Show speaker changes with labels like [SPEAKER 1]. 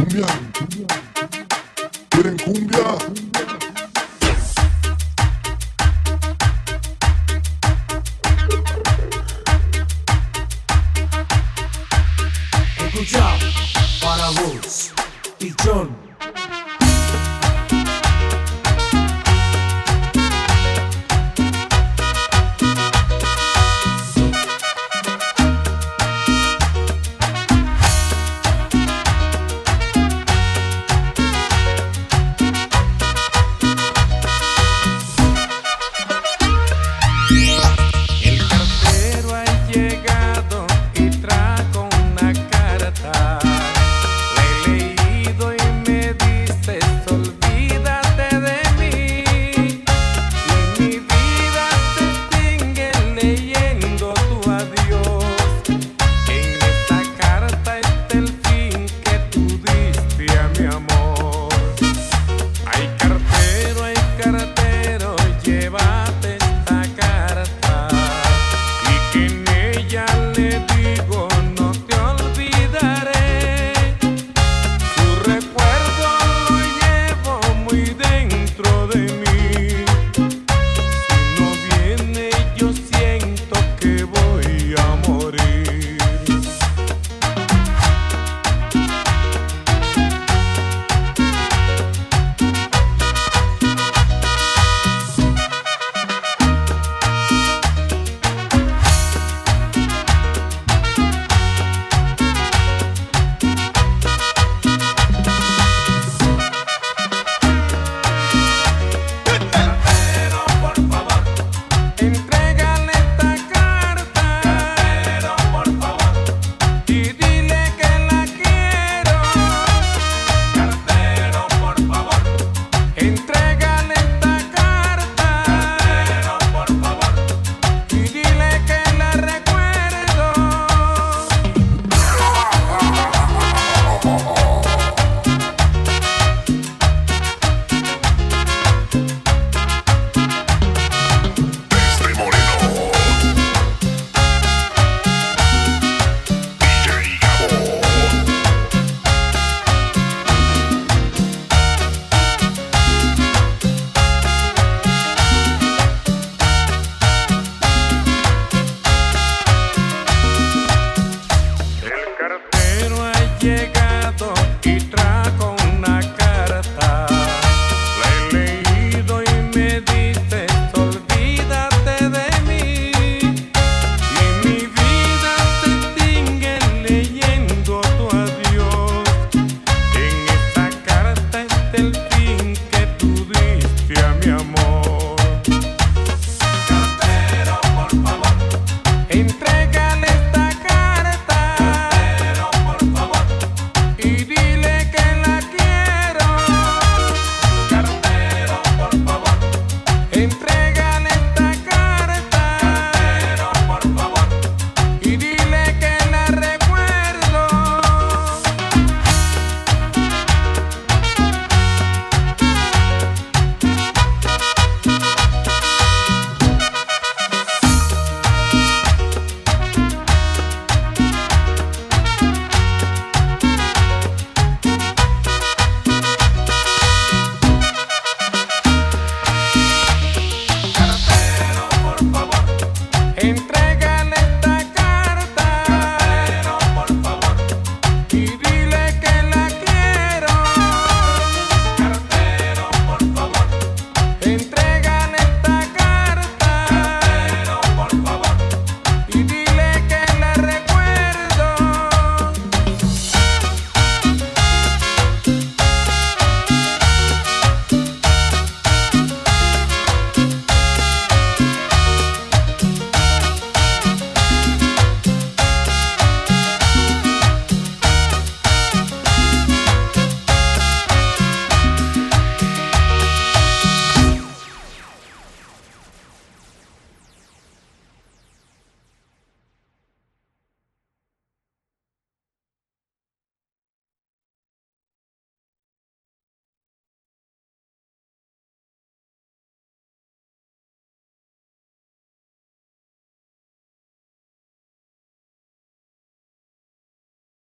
[SPEAKER 1] cumbia. Quieren cumbia.